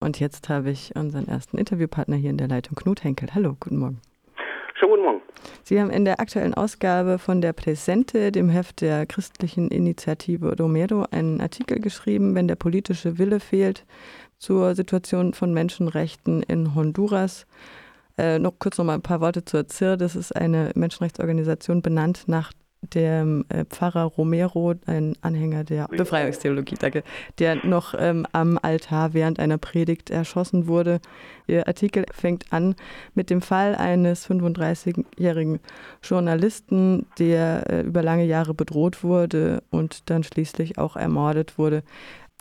Und jetzt habe ich unseren ersten Interviewpartner hier in der Leitung, Knut Henkel. Hallo, guten Morgen. Schönen guten Morgen. Sie haben in der aktuellen Ausgabe von der Präsente, dem Heft der christlichen Initiative Romero, einen Artikel geschrieben, wenn der politische Wille fehlt, zur Situation von Menschenrechten in Honduras. Äh, noch kurz noch mal ein paar Worte zur ZIR. Das ist eine Menschenrechtsorganisation benannt nach dem äh, Pfarrer Romero, ein Anhänger der Befreiungstheologie, danke, der noch ähm, am Altar während einer Predigt erschossen wurde. Ihr Artikel fängt an mit dem Fall eines 35-jährigen Journalisten, der äh, über lange Jahre bedroht wurde und dann schließlich auch ermordet wurde.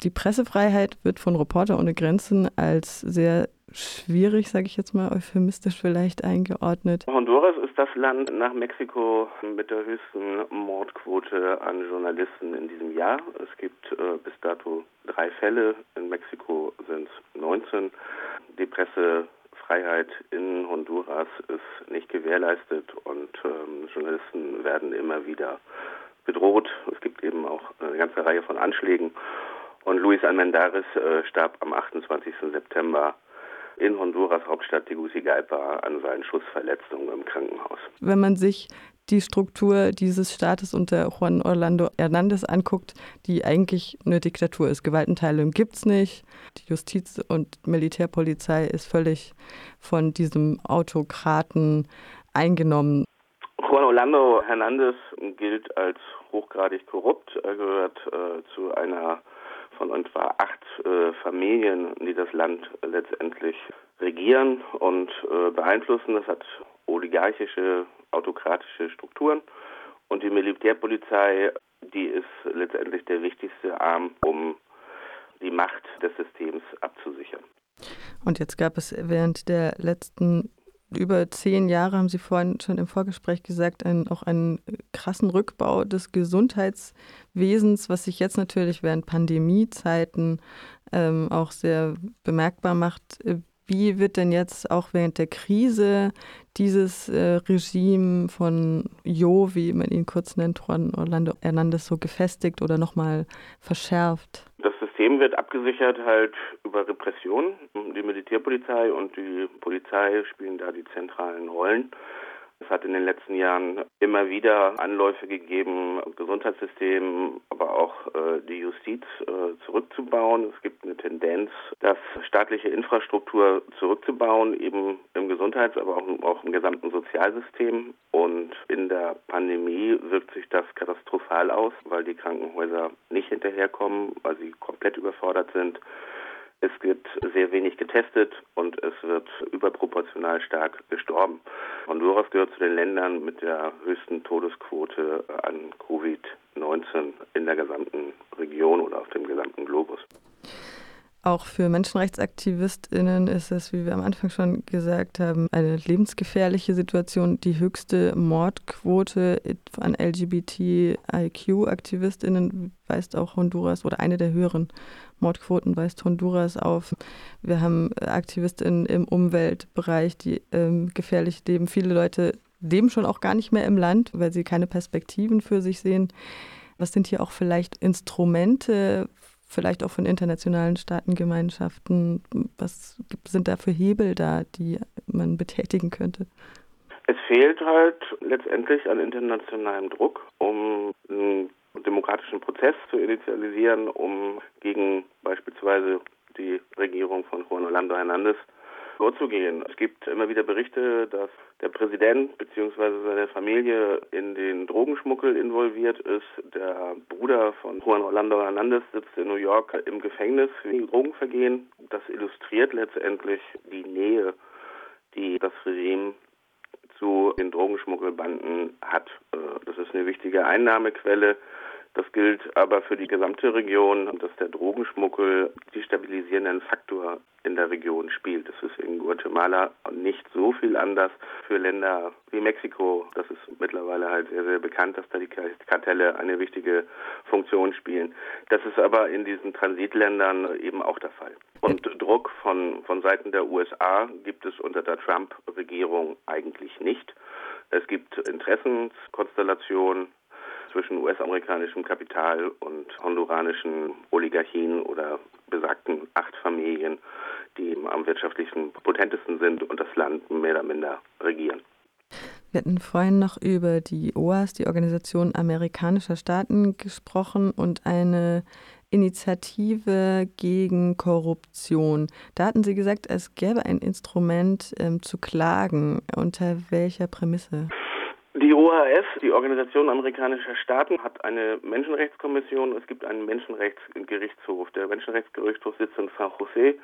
Die Pressefreiheit wird von Reporter ohne Grenzen als sehr schwierig, sage ich jetzt mal euphemistisch vielleicht eingeordnet. Honduras ist das Land nach Mexiko mit der höchsten Mordquote an Journalisten in diesem Jahr. Es gibt äh, bis dato drei Fälle. In Mexiko sind es 19. Die Pressefreiheit in Honduras ist nicht gewährleistet und ähm, Journalisten werden immer wieder bedroht. Es gibt eben auch eine ganze Reihe von Anschlägen. Und Luis Almendares äh, starb am 28. September in Honduras Hauptstadt Tegucigalpa an seinen Schussverletzungen im Krankenhaus. Wenn man sich die Struktur dieses Staates unter Juan Orlando Hernández anguckt, die eigentlich eine Diktatur ist. Gewaltenteilung gibt es nicht. Die Justiz- und Militärpolizei ist völlig von diesem Autokraten eingenommen. Juan Orlando Hernández gilt als hochgradig korrupt. Er gehört äh, zu einer von etwa acht äh, Familien, die das Land letztendlich regieren und äh, beeinflussen. Das hat oligarchische, autokratische Strukturen. Und die Militärpolizei, die ist letztendlich der wichtigste Arm, um die Macht des Systems abzusichern. Und jetzt gab es während der letzten über zehn Jahre, haben Sie vorhin schon im Vorgespräch gesagt, einen, auch einen krassen Rückbau des Gesundheitswesens, was sich jetzt natürlich während Pandemiezeiten ähm, auch sehr bemerkbar macht. Wie wird denn jetzt auch während der Krise dieses äh, Regime von Jo, wie man ihn kurz nennt, Juan Orlando Hernandez, so gefestigt oder nochmal verschärft? Das System wird abgesichert halt über Repression. Die Militärpolizei und die Polizei spielen da die zentralen Rollen. Es hat in den letzten Jahren immer wieder Anläufe gegeben, Gesundheitssystem, aber auch äh, die Justiz äh, zurückzubauen. Es gibt eine Tendenz, das staatliche Infrastruktur zurückzubauen, eben im Gesundheits-, aber auch, auch im gesamten Sozialsystem. Und in der Pandemie wirkt sich das katastrophal aus, weil die Krankenhäuser nicht hinterherkommen, weil sie komplett überfordert sind. Es wird sehr wenig getestet und es wird überproportional stark gestorben. Honduras gehört zu den Ländern mit der höchsten Todesquote an Covid-19 in der gesamten Region oder auf dem gesamten Globus. Auch für MenschenrechtsaktivistInnen ist es, wie wir am Anfang schon gesagt haben, eine lebensgefährliche Situation. Die höchste Mordquote an LGBTIQ-AktivistInnen weist auch Honduras oder eine der höheren Mordquoten weist Honduras auf. Wir haben AktivistInnen im Umweltbereich, die ähm, gefährlich leben. Viele Leute leben schon auch gar nicht mehr im Land, weil sie keine Perspektiven für sich sehen. Was sind hier auch vielleicht Instrumente vielleicht auch von internationalen Staatengemeinschaften? Was sind da für Hebel da, die man betätigen könnte? Es fehlt halt letztendlich an internationalem Druck, um einen demokratischen Prozess zu initialisieren, um gegen beispielsweise die Regierung von Juan Orlando Hernández vorzugehen. Es gibt immer wieder Berichte, dass der Präsident bzw. seine Familie in den Drogenschmuggel involviert ist. Der Bruder von Juan Orlando Hernandez sitzt in New York im Gefängnis wegen Drogenvergehen. Das illustriert letztendlich die Nähe, die das Regime zu den Drogenschmuggelbanden hat. Äh, das ist eine wichtige Einnahmequelle das gilt aber für die gesamte Region, dass der Drogenschmuggel die stabilisierenden Faktor in der Region spielt. Das ist in Guatemala nicht so viel anders. Für Länder wie Mexiko, das ist mittlerweile halt sehr, sehr bekannt, dass da die Kartelle eine wichtige Funktion spielen. Das ist aber in diesen Transitländern eben auch der Fall. Und Druck von, von Seiten der USA gibt es unter der Trump-Regierung eigentlich nicht. Es gibt Interessenskonstellationen zwischen US-amerikanischem Kapital und honduranischen Oligarchien oder besagten acht Familien, am wirtschaftlichen potentesten sind und das Land mehr oder minder regieren. Wir hatten vorhin noch über die OAS, die Organisation amerikanischer Staaten, gesprochen und eine Initiative gegen Korruption. Da hatten Sie gesagt, es gäbe ein Instrument ähm, zu klagen. Unter welcher Prämisse? Die OAS, die Organisation amerikanischer Staaten, hat eine Menschenrechtskommission. Es gibt einen Menschenrechtsgerichtshof. Der Menschenrechtsgerichtshof sitzt in San Jose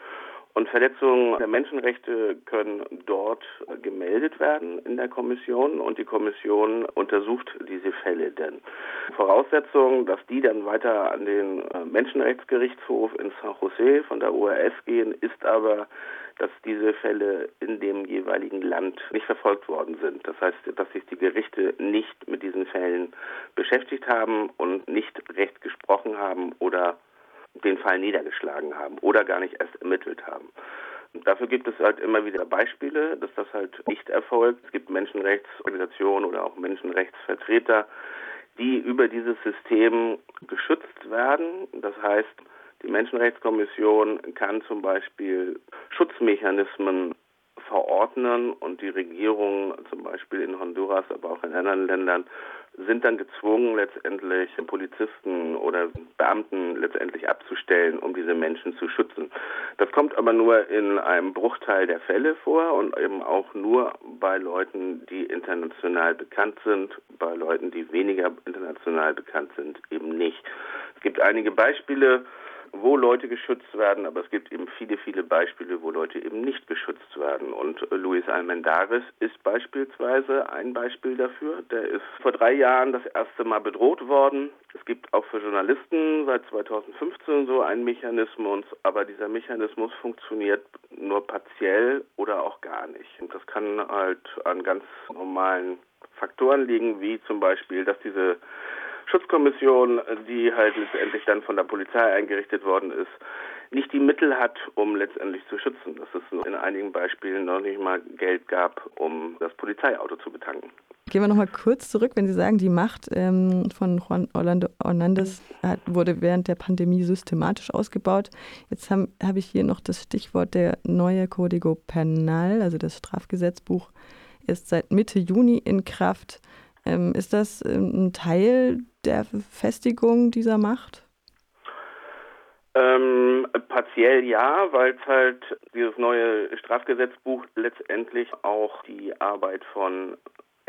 und Verletzungen der Menschenrechte können dort gemeldet werden in der Kommission und die Kommission untersucht diese Fälle dann. Voraussetzung, dass die dann weiter an den äh, Menschenrechtsgerichtshof in San Jose von der ORS gehen, ist aber, dass diese Fälle in dem jeweiligen Land nicht verfolgt worden sind. Das heißt, dass sich die Gerichte nicht mit diesen Fällen beschäftigt haben und nicht recht gesprochen haben oder den Fall niedergeschlagen haben oder gar nicht erst ermittelt haben. Dafür gibt es halt immer wieder Beispiele, dass das halt nicht erfolgt. Es gibt Menschenrechtsorganisationen oder auch Menschenrechtsvertreter, die über dieses System geschützt werden. Das heißt, die Menschenrechtskommission kann zum Beispiel Schutzmechanismen verordnen und die Regierung zum Beispiel in Honduras, aber auch in anderen Ländern sind dann gezwungen, letztendlich Polizisten oder Beamten letztendlich abzustellen, um diese Menschen zu schützen. Das kommt aber nur in einem Bruchteil der Fälle vor und eben auch nur bei Leuten, die international bekannt sind, bei Leuten, die weniger international bekannt sind, eben nicht. Es gibt einige Beispiele, wo Leute geschützt werden, aber es gibt eben viele, viele Beispiele, wo Leute eben nicht geschützt werden. Und Luis Almendares ist beispielsweise ein Beispiel dafür. Der ist vor drei Jahren das erste Mal bedroht worden. Es gibt auch für Journalisten seit 2015 so einen Mechanismus, aber dieser Mechanismus funktioniert nur partiell oder auch gar nicht. Und das kann halt an ganz normalen Faktoren liegen, wie zum Beispiel, dass diese Schutzkommission, die halt letztendlich dann von der Polizei eingerichtet worden ist, nicht die Mittel hat, um letztendlich zu schützen. Dass es in einigen Beispielen noch nicht mal Geld gab, um das Polizeiauto zu betanken. Gehen wir nochmal kurz zurück, wenn Sie sagen, die Macht ähm, von Juan Orlando Hernandez wurde während der Pandemie systematisch ausgebaut. Jetzt habe hab ich hier noch das Stichwort der neue Código Penal, also das Strafgesetzbuch, ist seit Mitte Juni in Kraft. Ähm, ist das ähm, ein Teil der Festigung dieser Macht? Ähm, partiell ja, weil es halt dieses neue Strafgesetzbuch letztendlich auch die Arbeit von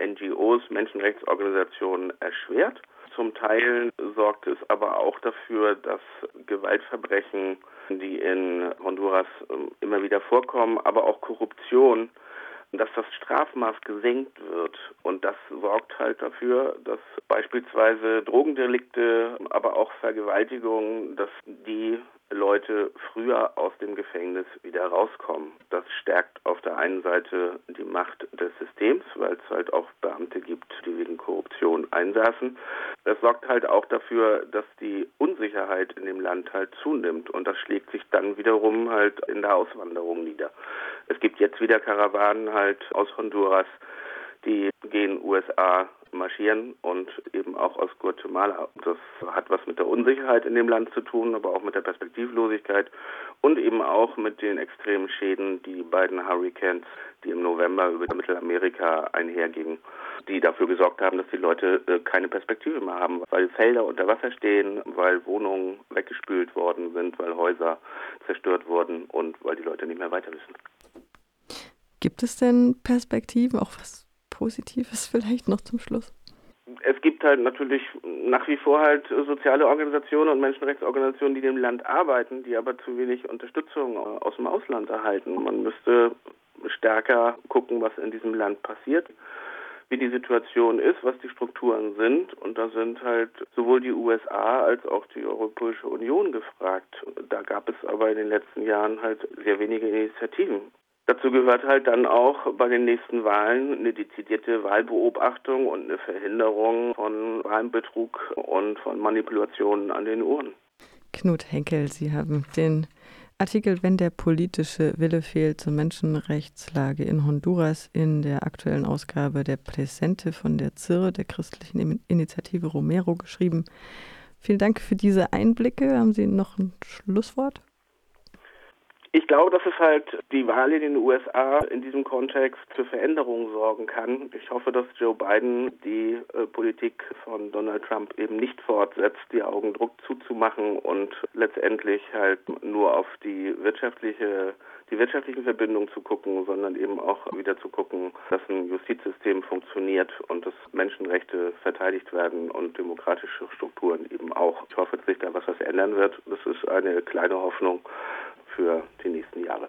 NGOs, Menschenrechtsorganisationen erschwert. Zum Teil sorgt es aber auch dafür, dass Gewaltverbrechen, die in Honduras ähm, immer wieder vorkommen, aber auch Korruption dass das Strafmaß gesenkt wird. Und das sorgt halt dafür, dass beispielsweise Drogendelikte, aber auch Vergewaltigungen, dass die Leute früher aus dem Gefängnis wieder rauskommen. Das stärkt auf der einen Seite die Macht des Systems, weil es halt auch Beamte gibt, die wegen Korruption einsaßen. Das sorgt halt auch dafür, dass die Unsicherheit in dem Land halt zunimmt und das schlägt sich dann wiederum halt in der Auswanderung nieder. Es gibt jetzt wieder Karawanen halt aus Honduras, die gehen USA marschieren und eben auch aus Guatemala. Das hat was mit der Unsicherheit in dem Land zu tun, aber auch mit der Perspektivlosigkeit und eben auch mit den extremen Schäden, die die beiden Hurricanes, die im November über Mittelamerika einhergingen, die dafür gesorgt haben, dass die Leute äh, keine Perspektive mehr haben, weil Felder unter Wasser stehen, weil Wohnungen weggespült worden sind, weil Häuser zerstört wurden und weil die Leute nicht mehr weiter wissen. Gibt es denn Perspektiven, auch was Positives vielleicht noch zum Schluss? Es gibt halt natürlich nach wie vor halt soziale Organisationen und Menschenrechtsorganisationen, die dem Land arbeiten, die aber zu wenig Unterstützung aus dem Ausland erhalten. Man müsste stärker gucken, was in diesem Land passiert, wie die Situation ist, was die Strukturen sind. Und da sind halt sowohl die USA als auch die Europäische Union gefragt. Da gab es aber in den letzten Jahren halt sehr wenige Initiativen. Dazu gehört halt dann auch bei den nächsten Wahlen eine dezidierte Wahlbeobachtung und eine Verhinderung von Wahlbetrug und von Manipulationen an den Uhren. Knut Henkel, Sie haben den Artikel Wenn der politische Wille fehlt zur Menschenrechtslage in Honduras in der aktuellen Ausgabe der Präsente von der CIR, der christlichen Initiative Romero, geschrieben. Vielen Dank für diese Einblicke. Haben Sie noch ein Schlusswort? Ich glaube, dass es halt die Wahl in den USA in diesem Kontext für Veränderungen sorgen kann. Ich hoffe, dass Joe Biden die äh, Politik von Donald Trump eben nicht fortsetzt, die Augen Druck zuzumachen und letztendlich halt nur auf die wirtschaftliche die wirtschaftlichen Verbindungen zu gucken, sondern eben auch wieder zu gucken, dass ein Justizsystem funktioniert und dass Menschenrechte verteidigt werden und demokratische Strukturen eben auch. Ich hoffe, dass sich da was, was ändern wird. Das ist eine kleine Hoffnung für die nächsten Jahre.